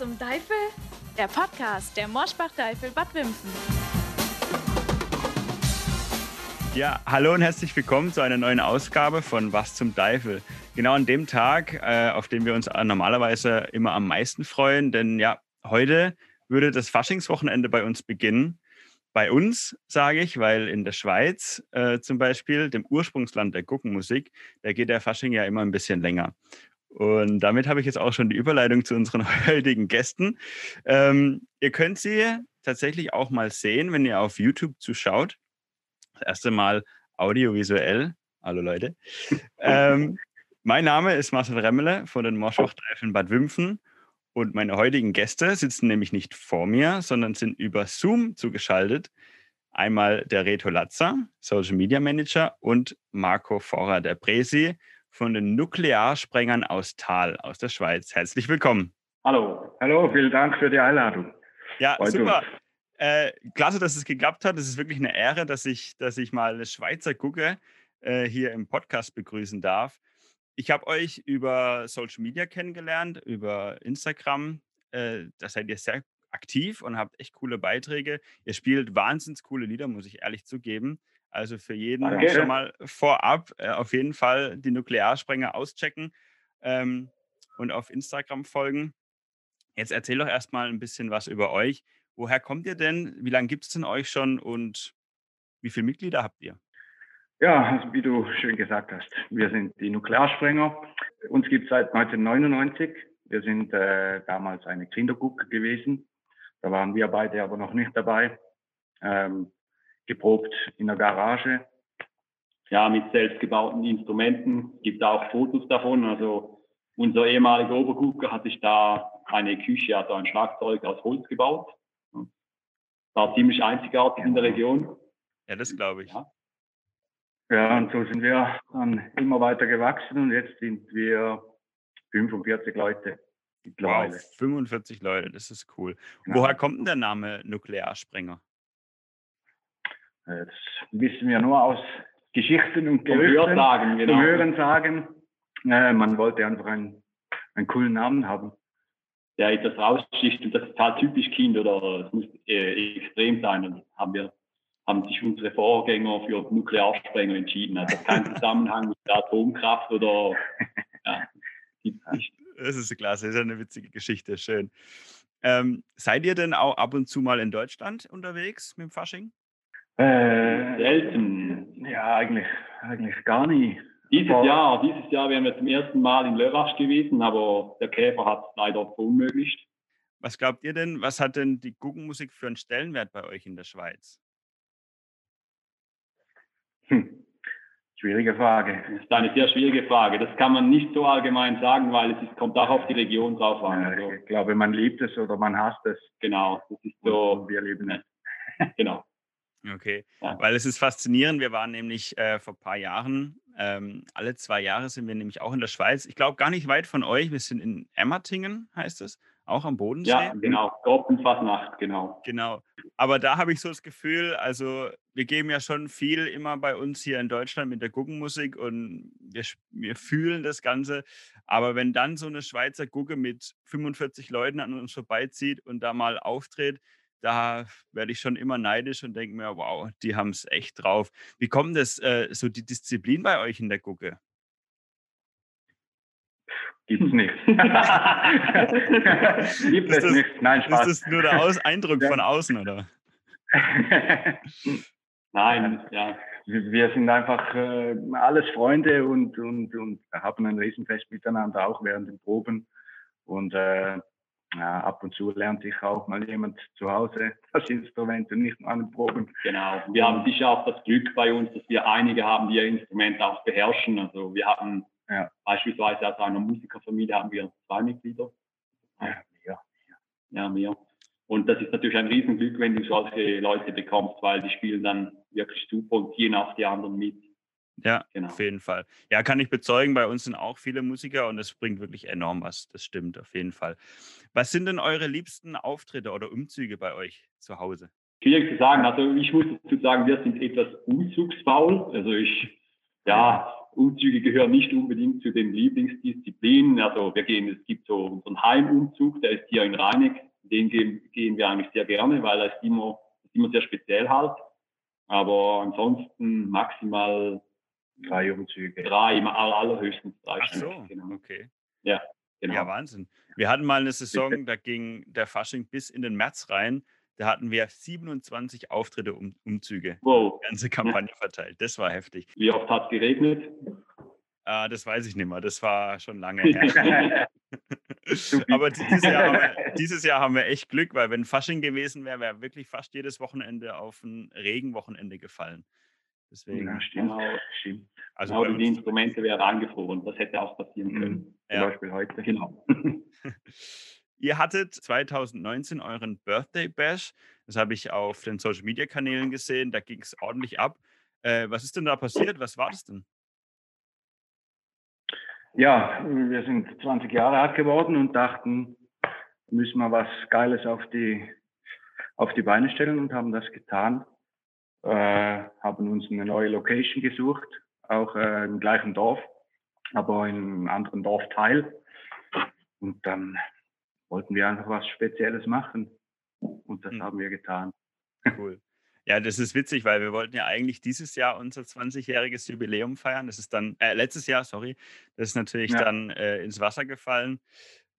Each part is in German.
zum Teufel? Der Podcast der Morschbach-Teufel Bad Wimpfen. Ja, hallo und herzlich willkommen zu einer neuen Ausgabe von Was zum Teufel. Genau an dem Tag, äh, auf den wir uns normalerweise immer am meisten freuen, denn ja, heute würde das Faschingswochenende bei uns beginnen. Bei uns, sage ich, weil in der Schweiz äh, zum Beispiel, dem Ursprungsland der Guckenmusik, da geht der Fasching ja immer ein bisschen länger. Und damit habe ich jetzt auch schon die Überleitung zu unseren heutigen Gästen. Ähm, ihr könnt sie tatsächlich auch mal sehen, wenn ihr auf YouTube zuschaut. Das erste Mal audiovisuell. Hallo Leute. ähm, mein Name ist Marcel Remmele von den Morschbach-Treifeln Bad Wimpfen. Und meine heutigen Gäste sitzen nämlich nicht vor mir, sondern sind über Zoom zugeschaltet. Einmal der Reto Latzer, Social Media Manager, und Marco Vorrer, der Presi, von den Nuklearsprengern aus Thal, aus der Schweiz. Herzlich willkommen. Hallo. Hallo, vielen Dank für die Einladung. Ja, Heute. super. Äh, klasse, dass es geklappt hat. Es ist wirklich eine Ehre, dass ich, dass ich mal eine Schweizer Gucke äh, hier im Podcast begrüßen darf. Ich habe euch über Social Media kennengelernt, über Instagram. Äh, da seid ihr sehr aktiv und habt echt coole Beiträge. Ihr spielt wahnsinnig coole Lieder, muss ich ehrlich zugeben. Also für jeden okay. schon mal vorab äh, auf jeden Fall die Nuklearsprenger auschecken ähm, und auf Instagram folgen. Jetzt erzähl doch erstmal ein bisschen was über euch. Woher kommt ihr denn? Wie lange gibt es denn euch schon und wie viele Mitglieder habt ihr? Ja, also wie du schön gesagt hast, wir sind die Nuklearsprenger. Uns gibt es seit 1999. Wir sind äh, damals eine Kinderguck gewesen. Da waren wir beide aber noch nicht dabei. Ähm, geprobt in der Garage. Ja, mit selbstgebauten Instrumenten. Es gibt auch Fotos davon. Also unser ehemaliger Obergucker hat sich da eine Küche, also ein Schlagzeug aus Holz gebaut. War ziemlich einzigartig in der Region. Ja, das glaube ich. Ja. ja, und so sind wir dann immer weiter gewachsen und jetzt sind wir 45 Leute. Wow, 45 Leute, das ist cool. Genau. Woher kommt denn der Name Nuklearsprenger? Das wissen wir nur aus Geschichten und Gerüchten. Sagen, genau. Hören sagen. Äh, man wollte einfach einen, einen coolen Namen haben. Der etwas raussticht und das ist halt typisch Kind oder es muss äh, extrem sein. Und haben wir haben sich unsere Vorgänger für Nuklearsprenger entschieden. Also kein Zusammenhang mit der Atomkraft oder ja, nicht. Das ist klasse, das ist eine witzige Geschichte, schön. Ähm, seid ihr denn auch ab und zu mal in Deutschland unterwegs mit dem Fasching? Äh, Selten. Ja, eigentlich, eigentlich gar nie. Dieses aber Jahr, dieses Jahr wären wir zum ersten Mal in Lörrach gewesen, aber der Käfer hat es leider verunmöglicht. Was glaubt ihr denn, was hat denn die Guggenmusik für einen Stellenwert bei euch in der Schweiz? Hm. Schwierige Frage. Das ist eine sehr schwierige Frage. Das kann man nicht so allgemein sagen, weil es ist, kommt auch auf die Region drauf an. Ja, also, ich glaube, man liebt es oder man hasst es. Genau, das ist so. Und wir lieben es. genau. Okay, ja. weil es ist faszinierend. Wir waren nämlich äh, vor ein paar Jahren, ähm, alle zwei Jahre sind wir nämlich auch in der Schweiz. Ich glaube gar nicht weit von euch. Wir sind in Emmertingen, heißt es, auch am Bodensee. Ja, genau, Gruppenfasnacht, genau. Genau. Aber da habe ich so das Gefühl, also wir geben ja schon viel immer bei uns hier in Deutschland mit der Guggenmusik und wir, wir fühlen das Ganze. Aber wenn dann so eine Schweizer Gugge mit 45 Leuten an uns vorbeizieht und da mal auftritt, da werde ich schon immer neidisch und denke mir, wow, die haben es echt drauf. Wie kommt das, äh, so die Disziplin bei euch in der Gucke? Gibt's nicht. Gibt es nicht. Nein, Spaß. Ist das nur der Aus Eindruck von außen, oder? Nein, ja. Wir sind einfach äh, alles Freunde und, und, und haben ein Riesenfest miteinander, auch während den Proben. Und äh, ja, ab und zu lernt sich auch mal jemand zu Hause das Instrument und nicht nur an den Proben. Genau. Wir haben sicher auch das Glück bei uns, dass wir einige haben, die ihr Instrument auch beherrschen. Also wir haben ja. beispielsweise aus einer Musikerfamilie haben wir zwei Mitglieder. Ja, mehr. Ja, mehr. Und das ist natürlich ein Riesenglück, wenn du solche Leute bekommst, weil die spielen dann wirklich super und ziehen auch die anderen mit. Ja, genau. auf jeden Fall. Ja, kann ich bezeugen, bei uns sind auch viele Musiker und es bringt wirklich enorm was. Das stimmt auf jeden Fall. Was sind denn eure liebsten Auftritte oder Umzüge bei euch zu Hause? Schwierig zu sagen. Also ich muss dazu sagen, wir sind etwas umzugsfaul. Also ich, ja, Umzüge gehören nicht unbedingt zu den Lieblingsdisziplinen. Also wir gehen, es gibt so unseren Heimumzug, der ist hier in Rheineck. Den gehen, gehen wir eigentlich sehr gerne, weil er ist immer, ist immer sehr speziell halt. Aber ansonsten maximal drei Umzüge. Drei, immer allerhöchstens drei. Ach so, genau. okay. Ja, genau. Ja, Wahnsinn. Wir hatten mal eine Saison, da ging der Fasching bis in den März rein. Da hatten wir 27 Auftritte, um, Umzüge. Wow. Die ganze Kampagne verteilt. Das war heftig. Wie oft hat es geregnet? Ah, das weiß ich nicht mehr. Das war schon lange her. Aber dieses Jahr, wir, dieses Jahr, haben wir, echt Glück, weil wenn Fasching gewesen wäre, wäre wirklich fast jedes Wochenende auf ein Regenwochenende gefallen. Deswegen. Ja, stimmt. Genau, stimmt. Also genau, die Instrumente wären eingefroren. Das hätte auch passieren können. Mhm. Ja. Zum Beispiel heute. Genau. Ihr hattet 2019 euren Birthday Bash. Das habe ich auf den Social Media Kanälen gesehen. Da ging es ordentlich ab. Äh, was ist denn da passiert? Was war das denn? Ja, wir sind 20 Jahre alt geworden und dachten, müssen wir was Geiles auf die, auf die Beine stellen und haben das getan. Äh, haben uns eine neue Location gesucht, auch äh, im gleichen Dorf, aber in einem anderen Dorfteil. Und dann wollten wir einfach was Spezielles machen. Und das mhm. haben wir getan. Cool. Ja, das ist witzig, weil wir wollten ja eigentlich dieses Jahr unser 20-jähriges Jubiläum feiern. Das ist dann, äh, letztes Jahr, sorry, das ist natürlich ja. dann äh, ins Wasser gefallen.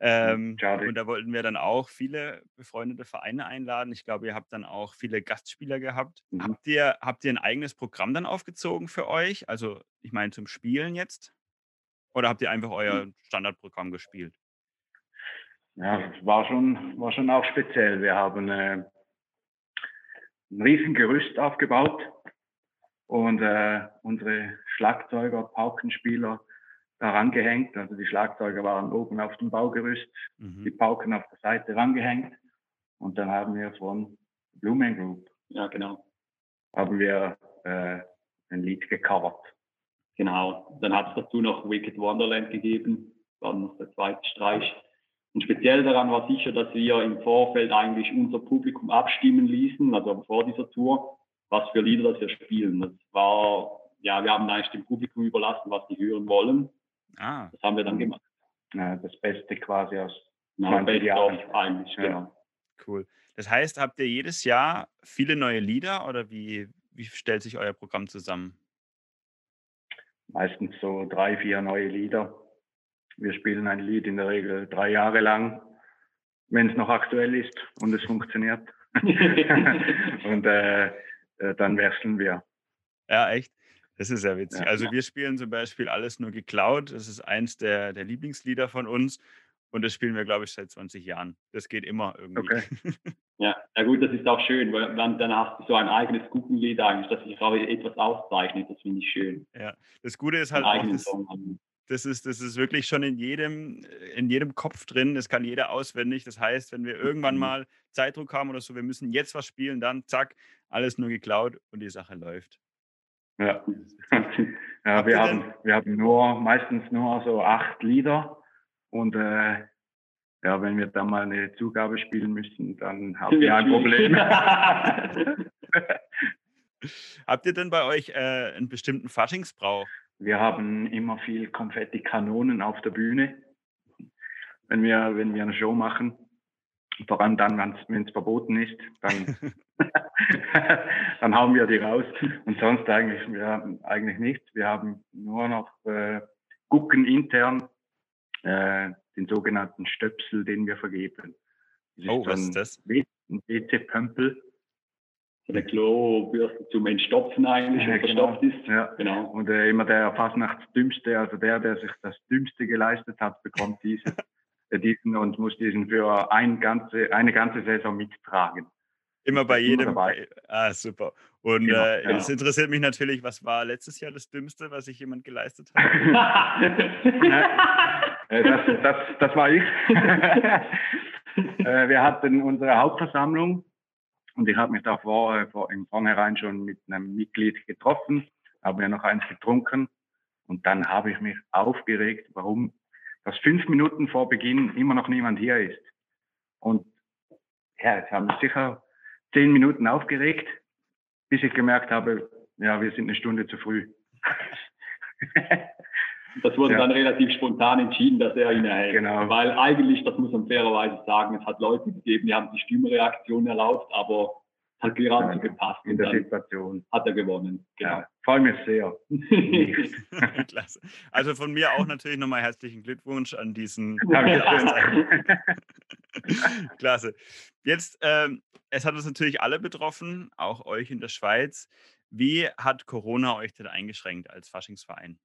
Ähm, und da wollten wir dann auch viele befreundete Vereine einladen. Ich glaube, ihr habt dann auch viele Gastspieler gehabt. Mhm. Habt, ihr, habt ihr ein eigenes Programm dann aufgezogen für euch? Also, ich meine, zum Spielen jetzt? Oder habt ihr einfach euer hm. Standardprogramm gespielt? Ja, war schon, war schon auch speziell. Wir haben äh, ein riesen Gerüst aufgebaut und äh, unsere Schlagzeuger, Paukenspieler daran gehängt. Also die Schlagzeuger waren oben auf dem Baugerüst, mhm. die Pauken auf der Seite rangehängt. Und dann haben wir von Blumen Group, ja genau, haben wir äh, ein Lied gecovert. Genau. Dann hat es dazu noch Wicked Wonderland gegeben, war noch der zweite Streich. Und speziell daran war sicher, dass wir im Vorfeld eigentlich unser Publikum abstimmen ließen, also vor dieser Tour, was für Lieder das wir spielen. Das war, ja, wir haben eigentlich dem Publikum überlassen, was die hören wollen. Ah. Das haben wir dann gemacht. Ja, das Beste quasi aus genau, Best Jahren. eigentlich, ja. genau. Cool. Das heißt, habt ihr jedes Jahr viele neue Lieder oder wie, wie stellt sich euer Programm zusammen? Meistens so drei, vier neue Lieder. Wir spielen ein Lied in der Regel drei Jahre lang, wenn es noch aktuell ist und es funktioniert. und äh, äh, dann wechseln wir. Ja, echt? Das ist ja witzig. Ja, also ja. wir spielen zum Beispiel alles nur geklaut. Das ist eins der, der Lieblingslieder von uns. Und das spielen wir, glaube ich, seit 20 Jahren. Das geht immer irgendwie. Okay. Ja, ja gut, das ist auch schön, weil dann hast du so ein eigenes Guggenlied eigentlich, das sich auch etwas auszeichnet. Das finde ich schön. Ja, das Gute ist halt auch, das, das ist, das ist wirklich schon in jedem, in jedem Kopf drin. Das kann jeder auswendig. Das heißt, wenn wir irgendwann mhm. mal Zeitdruck haben oder so, wir müssen jetzt was spielen, dann zack, alles nur geklaut und die Sache läuft. Ja, ja wir, haben, wir haben nur meistens nur so acht Lieder und äh, ja, wenn wir dann mal eine Zugabe spielen müssen, dann haben wir ein Problem. Habt ihr denn bei euch äh, einen bestimmten Faschingsbrauch? Wir haben immer viel Konfetti-Kanonen auf der Bühne, wenn wir, wenn wir eine Show machen. Vor allem dann, wenn es verboten ist, dann, dann hauen wir die raus. Und sonst eigentlich, wir haben eigentlich nichts. Wir haben nur noch äh, Gucken intern, äh, den sogenannten Stöpsel, den wir vergeben. Das oh, was ist das? Ein WC-Pömpel eine Klobürste zum Entstopfen eigentlich, ja, genau. verstopft ist. Ja. Genau. Und äh, immer der Fasnachtsdümmste, also der, der sich das Dümmste geleistet hat, bekommt diesen, äh, diesen und muss diesen für ein ganze, eine ganze Saison mittragen. Immer bei jedem. Immer ah, super. Und genau, äh, ja. es interessiert mich natürlich, was war letztes Jahr das Dümmste, was sich jemand geleistet hat? Äh, das, das, das war ich. Äh, wir hatten unsere Hauptversammlung und ich habe mich da vor, äh, vor, im Vornherein schon mit einem Mitglied getroffen, habe mir noch eins getrunken und dann habe ich mich aufgeregt, warum das fünf Minuten vor Beginn immer noch niemand hier ist. Und ja, jetzt haben mich sicher zehn Minuten aufgeregt, bis ich gemerkt habe, ja, wir sind eine Stunde zu früh. Das wurde ja. dann relativ spontan entschieden, dass er ihn erhält. Genau. Weil eigentlich, das muss man fairerweise sagen, es hat Leute gegeben, die haben die Stimmreaktion erlaubt, aber hat gerade ja, gepasst. In der Situation. Hat er gewonnen. Genau. Ja, freue mich sehr. Klasse. Also von mir auch natürlich nochmal herzlichen Glückwunsch an diesen. Klasse. Jetzt, ähm, es hat uns natürlich alle betroffen, auch euch in der Schweiz. Wie hat Corona euch denn eingeschränkt als Faschingsverein?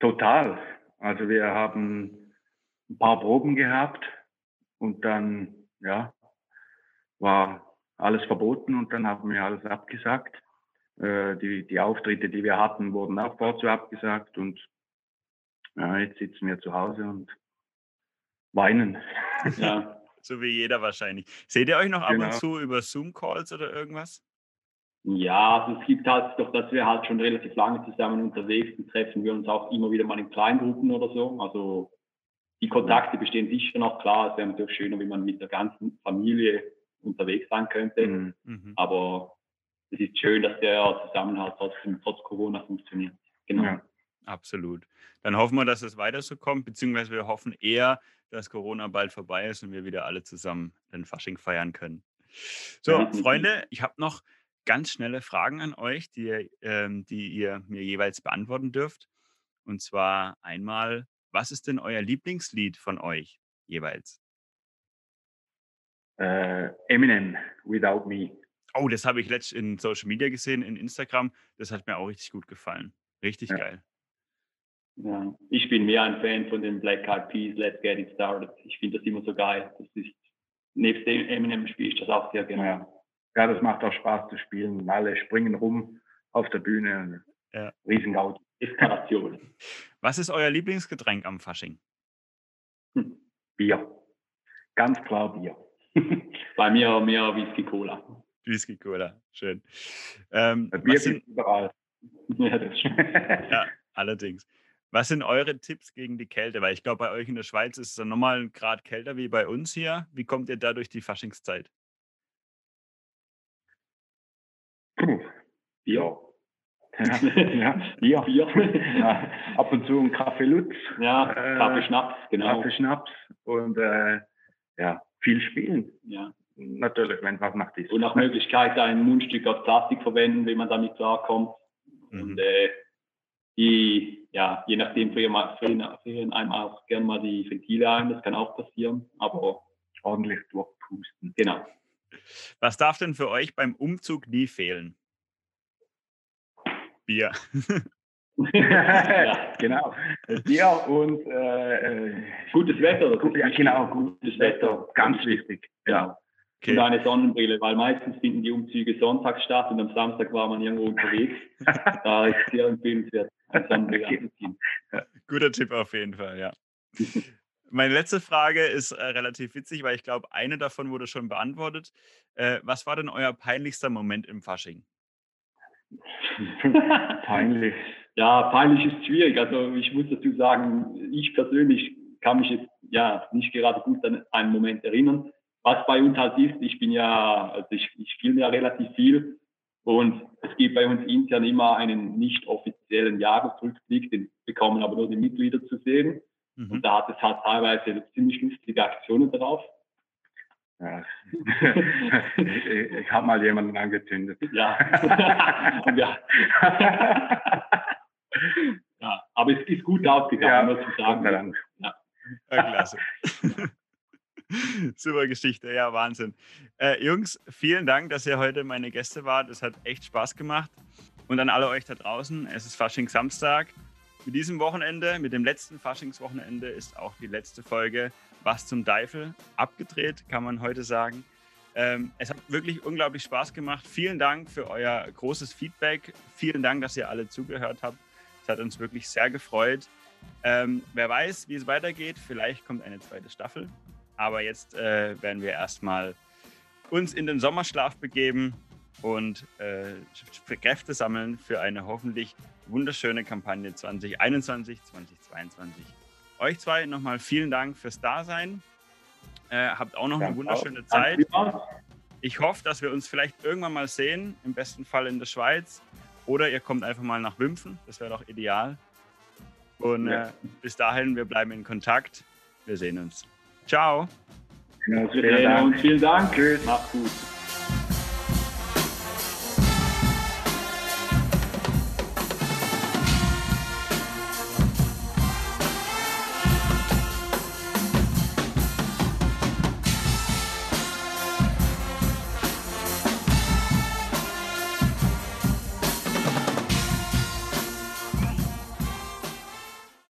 Total. Also wir haben ein paar Proben gehabt und dann, ja, war alles verboten und dann haben wir alles abgesagt. Äh, die, die Auftritte, die wir hatten, wurden auch dazu abgesagt und ja, jetzt sitzen wir zu Hause und weinen. Ja, so wie jeder wahrscheinlich. Seht ihr euch noch ab genau. und zu über Zoom-Calls oder irgendwas? Ja, also es gibt halt doch, dass wir halt schon relativ lange zusammen unterwegs sind, treffen wir uns auch immer wieder mal in Kleingruppen oder so. Also die Kontakte bestehen sicher noch, klar, es wäre natürlich schöner, wenn man mit der ganzen Familie unterwegs sein könnte. Mhm. mhm. Aber es ist schön, dass der Zusammenhalt trotzdem trotz Corona funktioniert. Genau. Ja, absolut. Dann hoffen wir, dass es weiter so kommt, beziehungsweise wir hoffen eher, dass Corona bald vorbei ist und wir wieder alle zusammen den Fasching feiern können. So, Freunde, ich habe noch ganz schnelle Fragen an euch, die, ähm, die ihr mir jeweils beantworten dürft. Und zwar einmal, was ist denn euer Lieblingslied von euch jeweils? Uh, Eminem, Without Me. Oh, das habe ich letztens in Social Media gesehen, in Instagram. Das hat mir auch richtig gut gefallen. Richtig ja. geil. Ja, ich bin mehr ein Fan von den Black Eyed Peas, Let's Get It Started. Ich finde das immer so geil. Das ist, nebst dem Eminem spiele ich das auch sehr gerne. Ja ja, das macht auch Spaß zu spielen. Alle springen rum auf der Bühne. Ja. Riesengaudi. Eskalation. Was ist euer Lieblingsgetränk am Fasching? Hm. Bier. Ganz klar Bier. Bei mir mehr Whisky Cola. Whisky Cola, schön. Ähm, Bier sind überall. Ja, ja, allerdings. Was sind eure Tipps gegen die Kälte? Weil ich glaube, bei euch in der Schweiz ist es dann nochmal ein Grad kälter wie bei uns hier. Wie kommt ihr da durch die Faschingszeit? Bier. Ja, Bier. Bier. Ja, ab und zu ein Kaffee Lutz. Ja, äh, Kaffee Schnaps, genau. Kaffee Schnaps und äh, ja, viel spielen. Ja. Natürlich, wenn was macht ist. Und nach Möglichkeit ein Mundstück aus Plastik verwenden, wenn man damit klarkommt. Mhm. Und äh, die, ja, je nachdem frieren, frieren einem auch gerne mal die Ventile ein, das kann auch passieren, aber ordentlich durchpusten. Genau. Was darf denn für euch beim Umzug nie fehlen? Bier. Ja, genau. Bier und äh, gutes Wetter. Gut, ja, genau, gutes Wetter. Ganz wichtig. Ja. Okay. Und eine Sonnenbrille, weil meistens finden die Umzüge sonntags statt und am Samstag war man irgendwo unterwegs. da ist sehr empfehlenswert, eine Sonnenbrille anzuziehen. Guter Tipp auf jeden Fall, ja. Meine letzte Frage ist äh, relativ witzig, weil ich glaube, eine davon wurde schon beantwortet. Äh, was war denn euer peinlichster Moment im Fasching? peinlich. Ja, peinlich ist schwierig. Also ich muss dazu sagen, ich persönlich kann mich jetzt ja nicht gerade gut an einen Moment erinnern. Was bei uns halt ist, ich bin ja, also ich, ich filme ja relativ viel und es gibt bei uns intern immer einen nicht offiziellen Jahresrückblick, den bekommen aber nur die Mitglieder zu sehen. Mhm. Und da hat es halt teilweise ziemlich lustige Aktionen drauf. Ja. ich, ich habe mal jemanden angezündet. Ja. ja. ja. Aber es ist gut ausgegangen, ja, muss ich sagen. Ja. ja, klasse. Super Geschichte, ja, Wahnsinn. Äh, Jungs, vielen Dank, dass ihr heute meine Gäste wart. Es hat echt Spaß gemacht. Und an alle euch da draußen, es ist Fasching Samstag. Mit diesem Wochenende, mit dem letzten Faschingswochenende, ist auch die letzte Folge Was zum Teufel abgedreht, kann man heute sagen. Ähm, es hat wirklich unglaublich Spaß gemacht. Vielen Dank für euer großes Feedback. Vielen Dank, dass ihr alle zugehört habt. Es hat uns wirklich sehr gefreut. Ähm, wer weiß, wie es weitergeht. Vielleicht kommt eine zweite Staffel. Aber jetzt äh, werden wir erstmal uns in den Sommerschlaf begeben und äh, Kräfte sammeln für eine hoffentlich wunderschöne Kampagne 2021, 2022. Euch zwei nochmal vielen Dank fürs Dasein. Äh, habt auch noch eine wunderschöne Zeit. Ich hoffe, dass wir uns vielleicht irgendwann mal sehen, im besten Fall in der Schweiz Oder ihr kommt einfach mal nach Wimpfen, das wäre doch ideal. Und ja. äh, bis dahin, wir bleiben in Kontakt. Wir sehen uns. Ciao. Ja, vielen, Dank. vielen Dank. Tschüss. Macht's gut.